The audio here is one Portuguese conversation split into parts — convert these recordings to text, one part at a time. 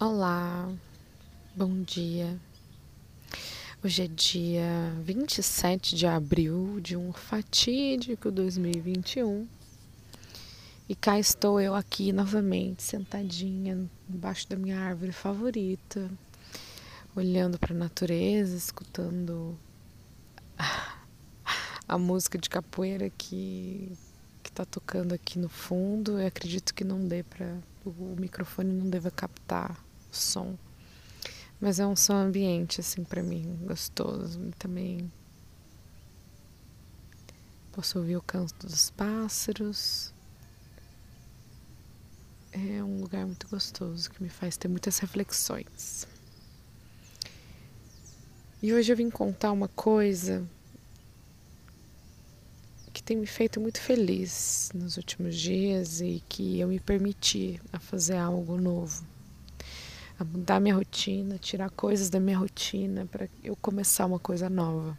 Olá, bom dia. Hoje é dia 27 de abril de um fatídico 2021 e cá estou eu aqui novamente, sentadinha embaixo da minha árvore favorita, olhando para a natureza, escutando a música de capoeira que está tocando aqui no fundo. Eu acredito que não dê para o microfone não deva captar som. Mas é um som ambiente, assim, para mim, gostoso. Também posso ouvir o canto dos pássaros. É um lugar muito gostoso que me faz ter muitas reflexões. E hoje eu vim contar uma coisa que tem me feito muito feliz nos últimos dias e que eu me permiti a fazer algo novo a mudar minha rotina, tirar coisas da minha rotina para eu começar uma coisa nova.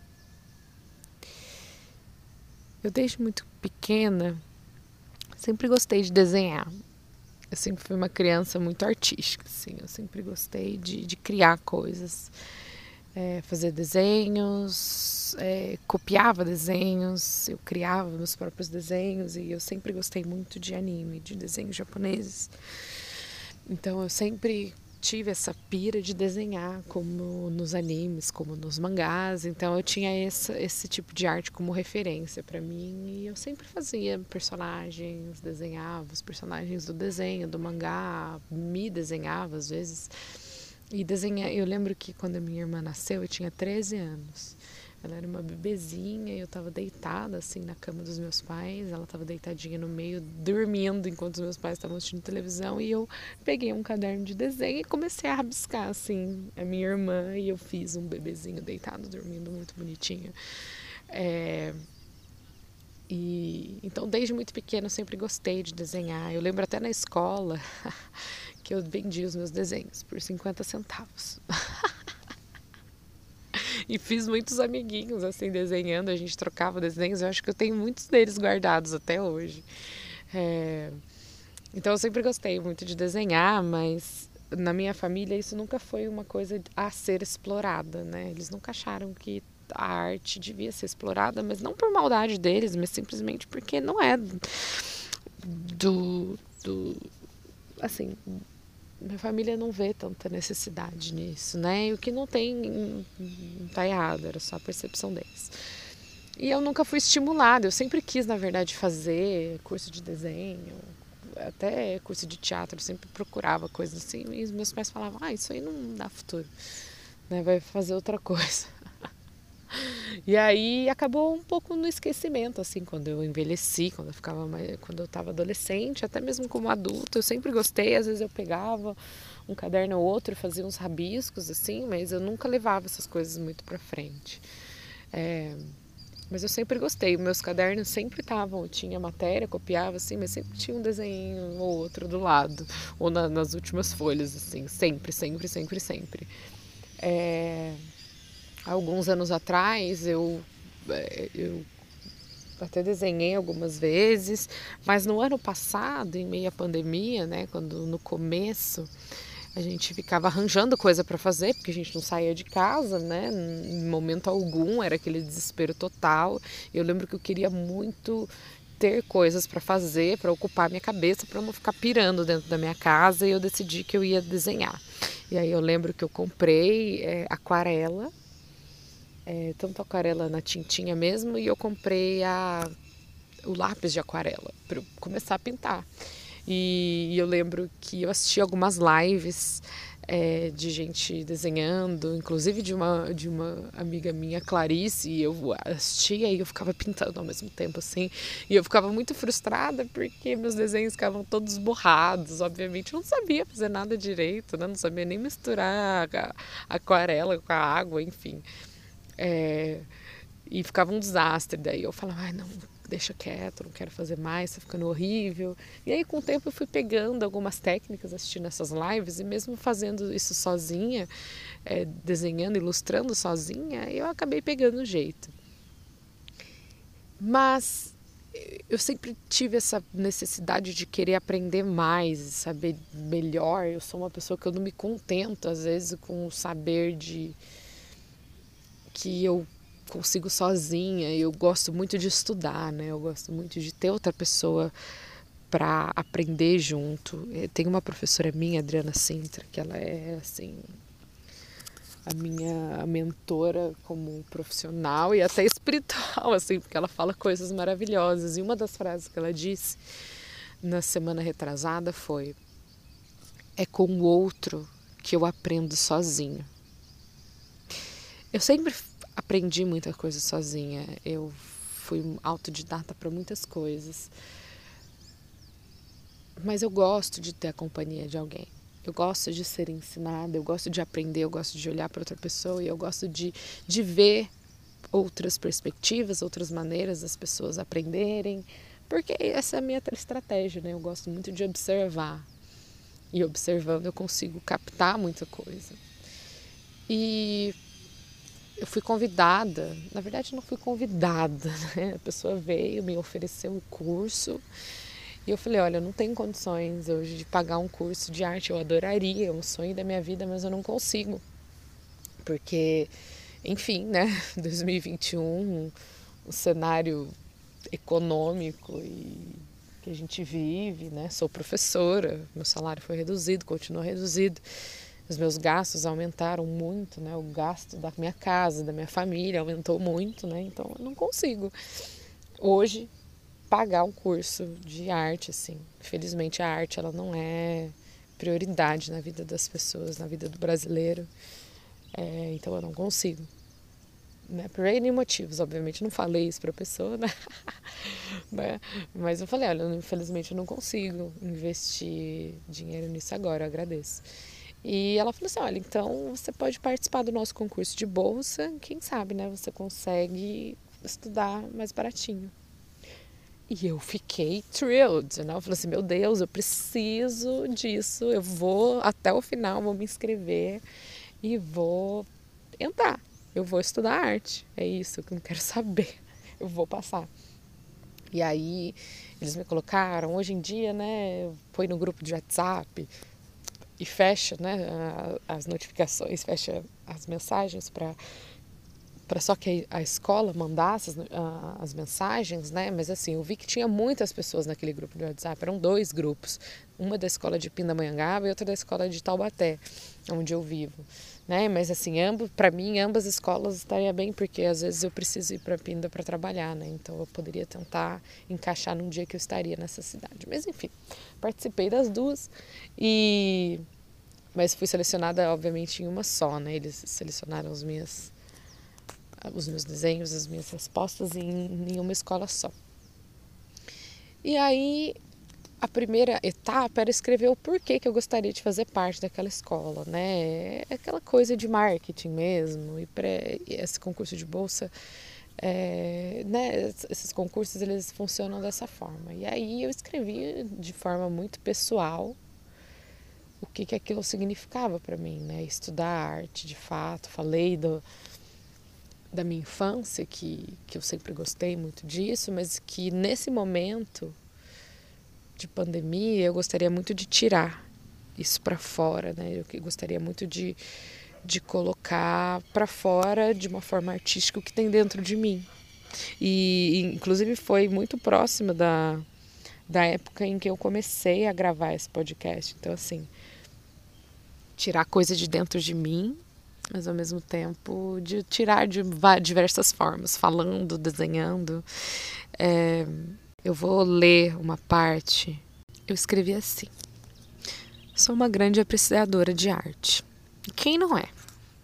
Eu desde muito pequena sempre gostei de desenhar. Eu sempre fui uma criança muito artística, assim. Eu sempre gostei de, de criar coisas, é, fazer desenhos, é, copiava desenhos, eu criava meus próprios desenhos e eu sempre gostei muito de anime, de desenhos japoneses. Então eu sempre tive essa pira de desenhar como nos animes, como nos mangás, então eu tinha esse, esse tipo de arte como referência para mim e eu sempre fazia personagens, desenhava os personagens do desenho, do mangá, me desenhava às vezes. E desenhar, eu lembro que quando a minha irmã nasceu, eu tinha 13 anos. Ela era uma bebezinha e eu estava deitada assim na cama dos meus pais. Ela estava deitadinha no meio, dormindo enquanto os meus pais estavam assistindo televisão. E eu peguei um caderno de desenho e comecei a rabiscar assim a minha irmã. E eu fiz um bebezinho deitado, dormindo muito bonitinho. É... E então desde muito pequeno eu sempre gostei de desenhar. Eu lembro até na escola que eu vendia os meus desenhos por 50 centavos. e fiz muitos amiguinhos assim desenhando, a gente trocava desenhos, eu acho que eu tenho muitos deles guardados até hoje. É... Então eu sempre gostei muito de desenhar, mas na minha família isso nunca foi uma coisa a ser explorada, né? Eles nunca acharam que a arte devia ser explorada, mas não por maldade deles, mas simplesmente porque não é do, do assim minha família não vê tanta necessidade nisso, né? E o que não tem não tá errado, era só a percepção deles. E eu nunca fui estimulada, eu sempre quis, na verdade, fazer curso de desenho, até curso de teatro, eu sempre procurava coisas assim, e meus pais falavam: "Ah, isso aí não dá futuro. Né? Vai fazer outra coisa". E aí acabou um pouco no esquecimento, assim, quando eu envelheci, quando eu ficava mais, quando eu estava adolescente, até mesmo como adulto, eu sempre gostei, às vezes eu pegava um caderno ou outro, fazia uns rabiscos, assim, mas eu nunca levava essas coisas muito para frente. É, mas eu sempre gostei, meus cadernos sempre estavam, tinha matéria, copiava assim, mas sempre tinha um desenho ou outro do lado, ou na, nas últimas folhas, assim, sempre, sempre, sempre, sempre. É, alguns anos atrás eu, é, eu até desenhei algumas vezes, mas no ano passado, em meio à pandemia, né, quando no começo a gente ficava arranjando coisa para fazer, porque a gente não saía de casa, né, em momento algum, era aquele desespero total. Eu lembro que eu queria muito ter coisas para fazer, para ocupar minha cabeça, para não ficar pirando dentro da minha casa, e eu decidi que eu ia desenhar. E aí eu lembro que eu comprei é, aquarela é, tanto aquarela na tintinha mesmo, e eu comprei a, o lápis de aquarela para começar a pintar. E, e, eu lembro que eu assisti algumas lives é, de gente desenhando, inclusive de uma, de uma amiga minha, Clarice, e eu assistia e eu ficava pintando ao mesmo tempo, assim. E eu ficava muito frustrada porque meus desenhos ficavam todos borrados, obviamente. Eu não sabia fazer nada direito, né? Não sabia nem misturar a, a aquarela com a água, enfim. É, e ficava um desastre. Daí eu falava, ai, não, deixa quieto, não quero fazer mais, tá ficando horrível. E aí, com o tempo, eu fui pegando algumas técnicas, assistindo essas lives, e mesmo fazendo isso sozinha, é, desenhando, ilustrando sozinha, eu acabei pegando o jeito. Mas eu sempre tive essa necessidade de querer aprender mais, saber melhor. Eu sou uma pessoa que eu não me contento às vezes com o saber de que eu consigo sozinha. Eu gosto muito de estudar, né? Eu gosto muito de ter outra pessoa para aprender junto. Tem uma professora minha, Adriana Sintra, que ela é assim a minha mentora como profissional e até espiritual, assim, porque ela fala coisas maravilhosas. E uma das frases que ela disse na semana retrasada foi: É com o outro que eu aprendo sozinho. Eu sempre aprendi muita coisa sozinha. Eu fui autodidata para muitas coisas. Mas eu gosto de ter a companhia de alguém. Eu gosto de ser ensinada, eu gosto de aprender, eu gosto de olhar para outra pessoa e eu gosto de, de ver outras perspectivas, outras maneiras das pessoas aprenderem, porque essa é a minha estratégia, né? Eu gosto muito de observar. E observando eu consigo captar muita coisa. E eu fui convidada, na verdade não fui convidada, né? A pessoa veio, me ofereceu um curso e eu falei, olha, eu não tenho condições hoje de pagar um curso de arte, eu adoraria, é um sonho da minha vida, mas eu não consigo. Porque, enfim, né, 2021, o cenário econômico e que a gente vive, né? Sou professora, meu salário foi reduzido, continua reduzido. Os meus gastos aumentaram muito, né? O gasto da minha casa, da minha família aumentou muito, né? Então eu não consigo. Hoje pagar um curso de arte, assim. Infelizmente a arte ela não é prioridade na vida das pessoas, na vida do brasileiro. É, então eu não consigo. Né? Por N motivos, obviamente não falei isso para a pessoa, né? né? Mas eu falei, olha, infelizmente eu não consigo investir dinheiro nisso agora, eu agradeço. E ela falou assim, olha, então você pode participar do nosso concurso de bolsa, quem sabe, né? Você consegue estudar mais baratinho. E eu fiquei thrilled, né? Eu falei assim, meu Deus, eu preciso disso, eu vou até o final, vou me inscrever e vou entrar. Eu vou estudar arte, é isso que eu quero saber, eu vou passar. E aí eles me colocaram, hoje em dia, né, põe no grupo de WhatsApp e fecha, né, as notificações, fecha as mensagens para para só que a escola mandasse as, as, mensagens, né? Mas assim, eu vi que tinha muitas pessoas naquele grupo de WhatsApp, eram dois grupos, uma da escola de Pindamonhangaba e outra da escola de Taubaté, onde eu vivo, né? Mas assim, ambos, para mim, ambas escolas estaria bem, porque às vezes eu preciso ir para Pinda para trabalhar, né? Então eu poderia tentar encaixar num dia que eu estaria nessa cidade. Mas enfim, participei das duas e mas fui selecionada obviamente em uma só, né? Eles selecionaram as minhas os meus desenhos, as minhas respostas em, em uma escola só. E aí a primeira etapa era escrever o porquê que eu gostaria de fazer parte daquela escola, né? É aquela coisa de marketing mesmo. E, pré, esse concurso de bolsa, é, né? Esses concursos eles funcionam dessa forma. E aí eu escrevi de forma muito pessoal o que que aquilo significava para mim, né? Estudar arte, de fato. Falei do da minha infância, que, que eu sempre gostei muito disso, mas que nesse momento de pandemia eu gostaria muito de tirar isso para fora, né? Eu gostaria muito de, de colocar para fora de uma forma artística o que tem dentro de mim. E inclusive foi muito próximo da, da época em que eu comecei a gravar esse podcast. Então, assim, tirar coisa de dentro de mim mas ao mesmo tempo de tirar de diversas formas, falando, desenhando. É, eu vou ler uma parte. Eu escrevi assim: Sou uma grande apreciadora de arte. quem não é?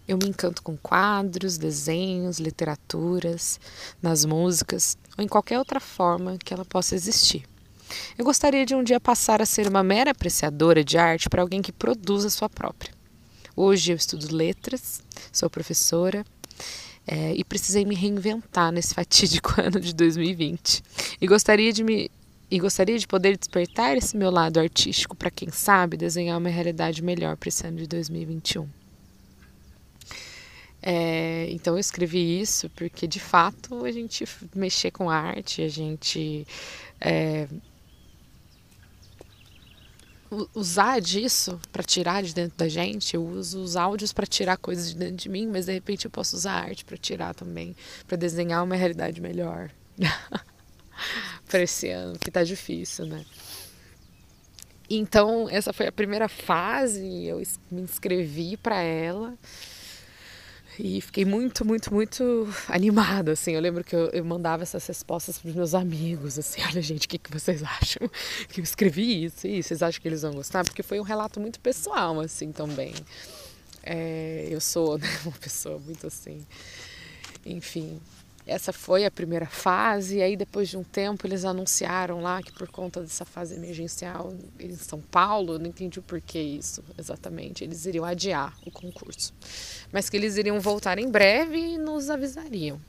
Eu me encanto com quadros, desenhos, literaturas, nas músicas ou em qualquer outra forma que ela possa existir. Eu gostaria de um dia passar a ser uma mera apreciadora de arte para alguém que produza sua própria. Hoje eu estudo letras, sou professora é, e precisei me reinventar nesse fatídico ano de 2020. E gostaria de me e gostaria de poder despertar esse meu lado artístico para quem sabe desenhar uma realidade melhor para esse ano de 2021. É, então eu escrevi isso porque de fato a gente mexer com arte, a gente é, usar disso para tirar de dentro da gente. Eu uso os áudios para tirar coisas de dentro de mim, mas de repente eu posso usar arte para tirar também, para desenhar uma realidade melhor para esse ano, que tá difícil, né? Então, essa foi a primeira fase, eu me inscrevi para ela. E fiquei muito, muito, muito animada, assim. Eu lembro que eu, eu mandava essas respostas para meus amigos, assim, olha gente, o que, que vocês acham? Que eu escrevi isso e vocês acham que eles vão gostar? Porque foi um relato muito pessoal, assim, também. É, eu sou né, uma pessoa muito assim, enfim, essa foi a primeira fase, e aí depois de um tempo eles anunciaram lá que por conta dessa fase emergencial em São Paulo, não entendi o porquê isso exatamente, eles iriam adiar o concurso. Mas que eles iriam voltar em breve e nos avisariam.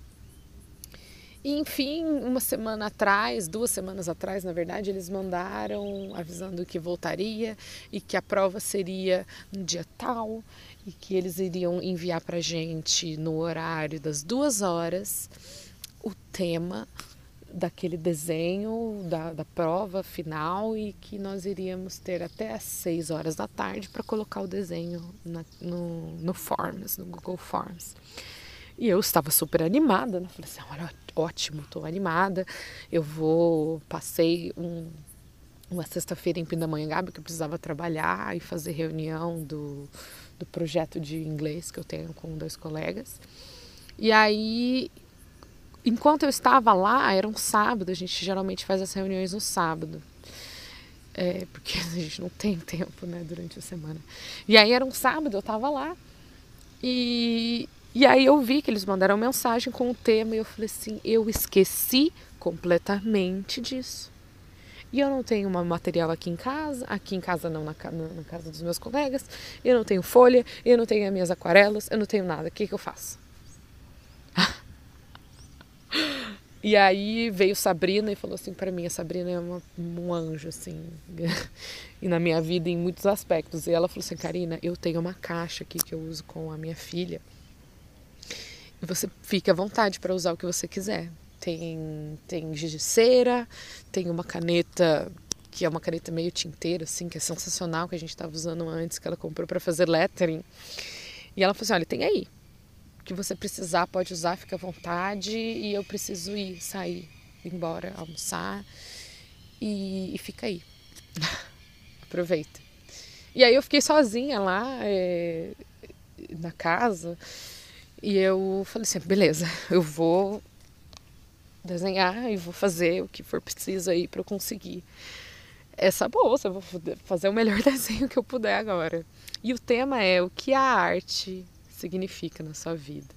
E, enfim, uma semana atrás, duas semanas atrás, na verdade, eles mandaram avisando que voltaria e que a prova seria no dia tal e que eles iriam enviar para gente no horário das duas horas o tema daquele desenho da, da prova final e que nós iríamos ter até às seis horas da tarde para colocar o desenho na, no, no Forms, no Google Forms. E eu estava super animada, né? Falei assim, olha, ótimo, estou animada. Eu vou, passei um, uma sexta-feira em Pindamonhangaba que eu precisava trabalhar e fazer reunião do, do projeto de inglês que eu tenho com dois colegas. E aí, enquanto eu estava lá, era um sábado, a gente geralmente faz as reuniões no sábado. É, porque a gente não tem tempo, né, durante a semana. E aí era um sábado, eu estava lá. E, e aí eu vi que eles mandaram mensagem com o tema e eu falei assim, eu esqueci completamente disso. E eu não tenho um material aqui em casa, aqui em casa não, na, na, na, casa dos meus colegas, eu não tenho folha, eu não tenho as minhas aquarelas, eu não tenho nada. O que, que eu faço? e aí veio Sabrina e falou assim para mim, a Sabrina é uma, um anjo, assim, e na minha vida em muitos aspectos. E ela falou assim, Karina, eu tenho uma caixa aqui que eu uso com a minha filha. E você fica à vontade para usar o que você quiser tem, tem giz de cera, tem uma caneta que é uma caneta meio tinteira, assim, que é sensacional, que a gente estava usando antes, que ela comprou para fazer lettering. E ela falou assim: olha, tem aí. O que você precisar, pode usar, fica à vontade. E eu preciso ir, sair, ir embora, almoçar. E, e fica aí. Aproveita. E aí eu fiquei sozinha lá é, na casa. E eu falei assim: beleza, eu vou desenhar e vou fazer o que for preciso aí para eu conseguir essa bolsa. Vou fazer o melhor desenho que eu puder agora. E o tema é o que a arte significa na sua vida.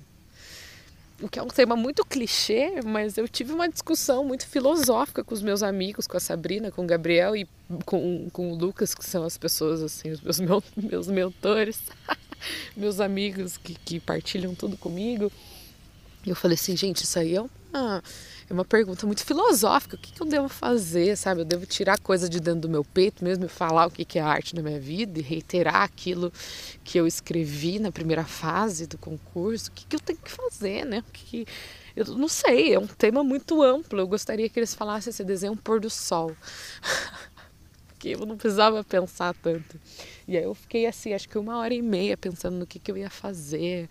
O que é um tema muito clichê, mas eu tive uma discussão muito filosófica com os meus amigos, com a Sabrina, com o Gabriel e com, com o Lucas, que são as pessoas, assim, os meus, meus, meus mentores, meus amigos que, que partilham tudo comigo. E eu falei assim, gente, isso aí é uma é uma pergunta muito filosófica. O que, que eu devo fazer, sabe? Eu devo tirar coisa de dentro do meu peito mesmo e falar o que, que é arte na minha vida e reiterar aquilo que eu escrevi na primeira fase do concurso. O que, que eu tenho que fazer, né? O que, que... Eu não sei, é um tema muito amplo. Eu gostaria que eles falassem esse desenho um pôr do sol. Porque eu não precisava pensar tanto. E aí eu fiquei assim, acho que uma hora e meia pensando no que, que eu ia fazer.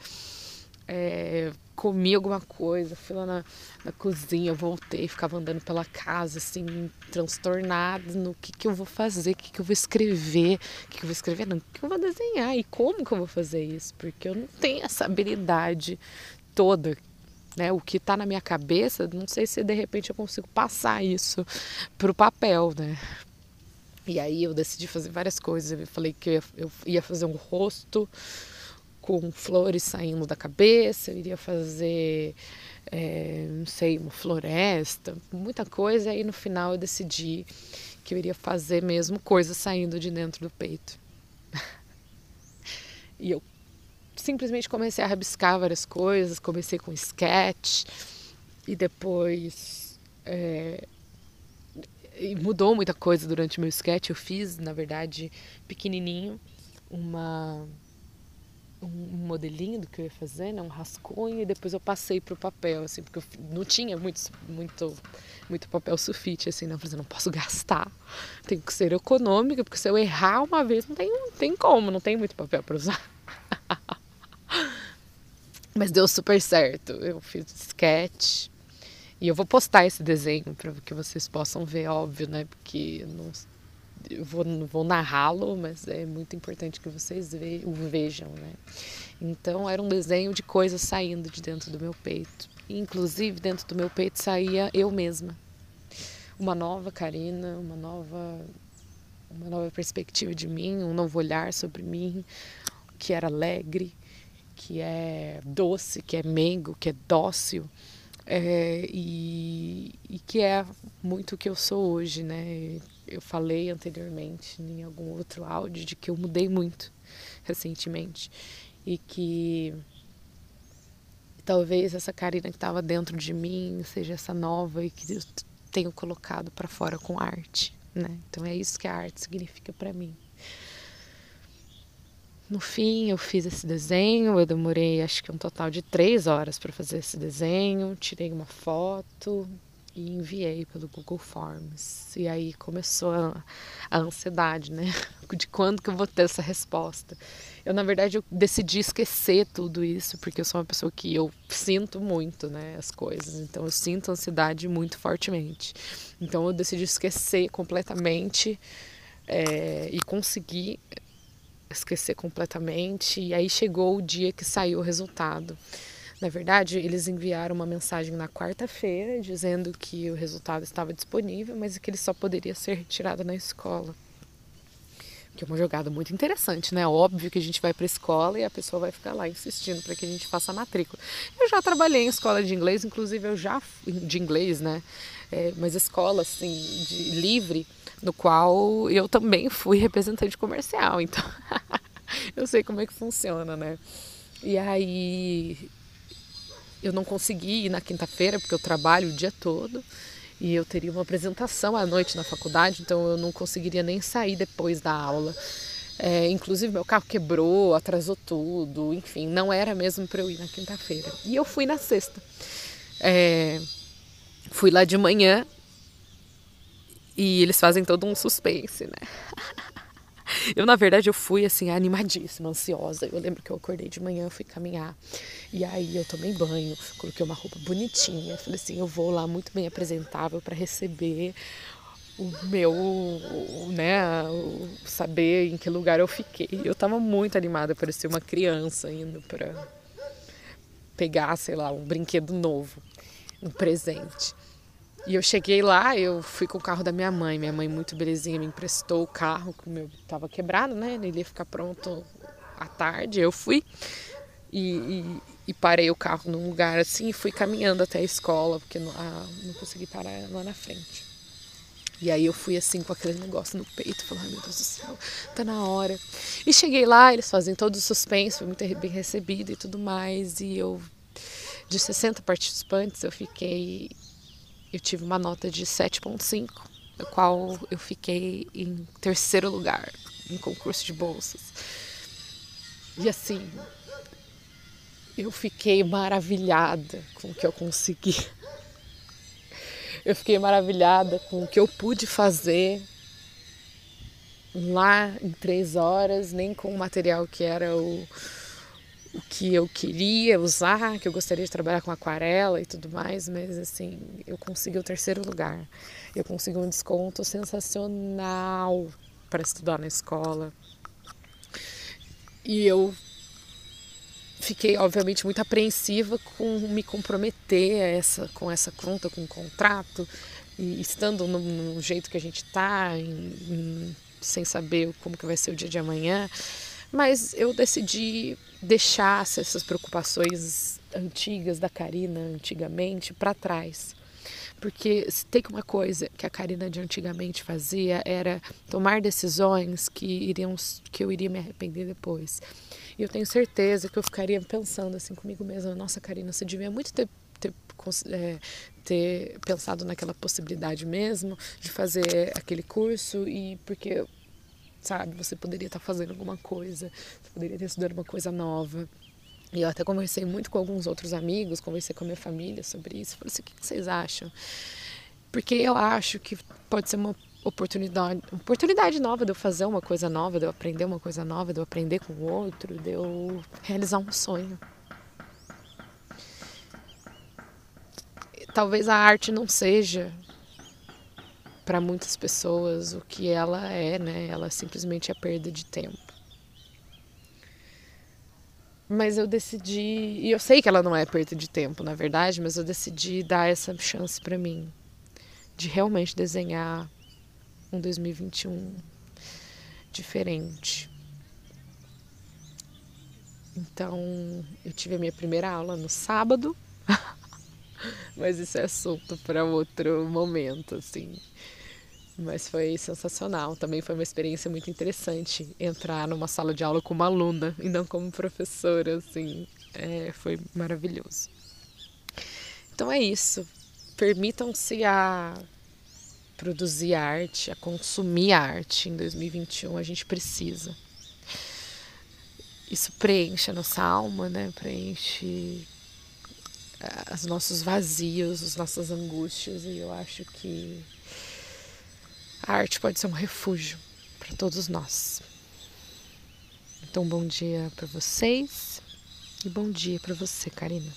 É, comi alguma coisa, fui lá na, na cozinha, voltei, ficava andando pela casa, assim, transtornada no que, que eu vou fazer, o que, que eu vou escrever, o que, que eu vou escrever, não, o que eu vou desenhar e como que eu vou fazer isso, porque eu não tenho essa habilidade toda, né? O que está na minha cabeça, não sei se de repente eu consigo passar isso para o papel, né? E aí eu decidi fazer várias coisas, eu falei que eu ia fazer um rosto, com flores saindo da cabeça, eu iria fazer, é, não sei, uma floresta, muita coisa. E aí no final eu decidi que eu iria fazer mesmo coisas saindo de dentro do peito. e eu simplesmente comecei a rabiscar várias coisas, comecei com sketch e depois é, e mudou muita coisa durante o meu sketch. Eu fiz, na verdade, pequenininho, uma um modelinho do que eu ia fazer, né, um rascunho, e depois eu passei para o papel, assim, porque eu não tinha muito, muito, muito papel sulfite, assim, não, eu falei, não posso gastar, tem que ser econômica, porque se eu errar uma vez, não tem, não tem como, não tem muito papel para usar. Mas deu super certo, eu fiz sketch, e eu vou postar esse desenho para que vocês possam ver, óbvio, né, porque não eu vou, vou narrá-lo, mas é muito importante que vocês ve, o vejam, né? Então era um desenho de coisas saindo de dentro do meu peito. inclusive dentro do meu peito saía eu mesma. Uma nova Karina, uma nova uma nova perspectiva de mim, um novo olhar sobre mim, que era alegre, que é doce, que é meigo, que é dócil. É, e, e, que é muito o que eu sou hoje, né? Eu falei anteriormente em algum outro áudio de que eu mudei muito recentemente e que talvez essa Karina que estava dentro de mim seja essa nova e que eu tenho colocado para fora com arte, né? Então é isso que a arte significa para mim. No fim, eu fiz esse desenho. Eu demorei acho que um total de três horas para fazer esse desenho. Tirei uma foto e enviei pelo Google Forms. E aí começou a, a ansiedade, né? De quando que eu vou ter essa resposta. Eu, na verdade, eu decidi esquecer tudo isso, porque eu sou uma pessoa que eu sinto muito, né, as coisas. Então, eu sinto ansiedade muito fortemente. Então, eu decidi esquecer completamente é, e conseguir esquecer completamente. E aí chegou o dia que saiu o resultado. Na verdade, eles enviaram uma mensagem na quarta-feira dizendo que o resultado estava disponível, mas que ele só poderia ser retirado na escola. Que é uma jogada muito interessante, né? Óbvio que a gente vai para a escola e a pessoa vai ficar lá insistindo para que a gente faça a matrícula. Eu já trabalhei em escola de inglês, inclusive eu já de inglês, né? É, mas escola assim de livre no qual eu também fui representante comercial, então eu sei como é que funciona, né? E aí eu não consegui ir na quinta-feira porque eu trabalho o dia todo e eu teria uma apresentação à noite na faculdade, então eu não conseguiria nem sair depois da aula. É, inclusive meu carro quebrou, atrasou tudo, enfim, não era mesmo para eu ir na quinta-feira. E eu fui na sexta. É, fui lá de manhã e eles fazem todo um suspense, né? Eu, na verdade, eu fui assim, animadíssima, ansiosa. Eu lembro que eu acordei de manhã, fui caminhar. E aí eu tomei banho, coloquei uma roupa bonitinha. Falei assim, eu vou lá muito bem apresentável para receber o meu, né, saber em que lugar eu fiquei. Eu tava muito animada, parecia uma criança indo para pegar, sei lá, um brinquedo novo, um presente. E eu cheguei lá, eu fui com o carro da minha mãe. Minha mãe, muito belezinha, me emprestou o carro, que o meu estava quebrado, né? Ele ia ficar pronto à tarde. Eu fui e, e, e, parei o carro num lugar assim e fui caminhando até a escola, porque não, ah, não consegui parar lá na frente. E aí eu fui assim com aquele negócio no peito, falando, meu Deus do céu, tá na hora. E cheguei lá, eles fazem todo o suspense, foi muito bem recebido e tudo mais. E eu, de 60 participantes, eu fiquei eu tive uma nota de 7,5, no qual eu fiquei em terceiro lugar em concurso de bolsas. E assim, eu fiquei maravilhada com o que eu consegui. Eu fiquei maravilhada com o que eu pude fazer lá em três horas, nem com o material que era o, o que eu queria usar, que eu gostaria de trabalhar com aquarela e tudo mais, mas assim, eu consegui o terceiro lugar. Eu consegui um desconto sensacional para estudar na escola. E eu fiquei, obviamente, muito apreensiva com me comprometer essa, com essa conta, com o contrato, e estando no, no jeito que a gente está, sem saber como que vai ser o dia de amanhã. Mas eu decidi deixar essas preocupações antigas da Karina, antigamente, para trás. Porque se tem uma coisa que a Karina de antigamente fazia era tomar decisões que iriam que eu iria me arrepender depois. E eu tenho certeza que eu ficaria pensando assim comigo mesma, nossa Karina, você devia muito ter ter, é, ter pensado naquela possibilidade mesmo de fazer aquele curso e porque sabe? Você poderia estar fazendo alguma coisa, você poderia estar estudando uma coisa nova. E eu até conversei muito com alguns outros amigos, conversei com a minha família sobre isso. Falei assim: o que vocês acham? Porque eu acho que pode ser uma oportunidade, oportunidade nova de eu fazer uma coisa nova, de eu aprender uma coisa nova, de eu aprender com o outro, de eu realizar um sonho. Talvez a arte não seja para muitas pessoas o que ela é, né? Ela simplesmente é perda de tempo. Mas eu decidi, e eu sei que ela não é perda de tempo, na verdade, mas eu decidi dar essa chance para mim de realmente desenhar um 2021 diferente. Então, eu tive a minha primeira aula no sábado, mas isso é assunto para outro momento, assim. Mas foi sensacional. Também foi uma experiência muito interessante entrar numa sala de aula com uma aluna e não como professora, assim. É, foi maravilhoso. Então é isso. Permitam-se a produzir arte, a consumir arte em 2021. A gente precisa. Isso preenche a nossa alma, né? Preenche eh, os nossos vazios, as nossas angústias. E eu acho que a arte pode ser um refúgio para todos nós. Então, bom dia para vocês e bom dia para você, Karina.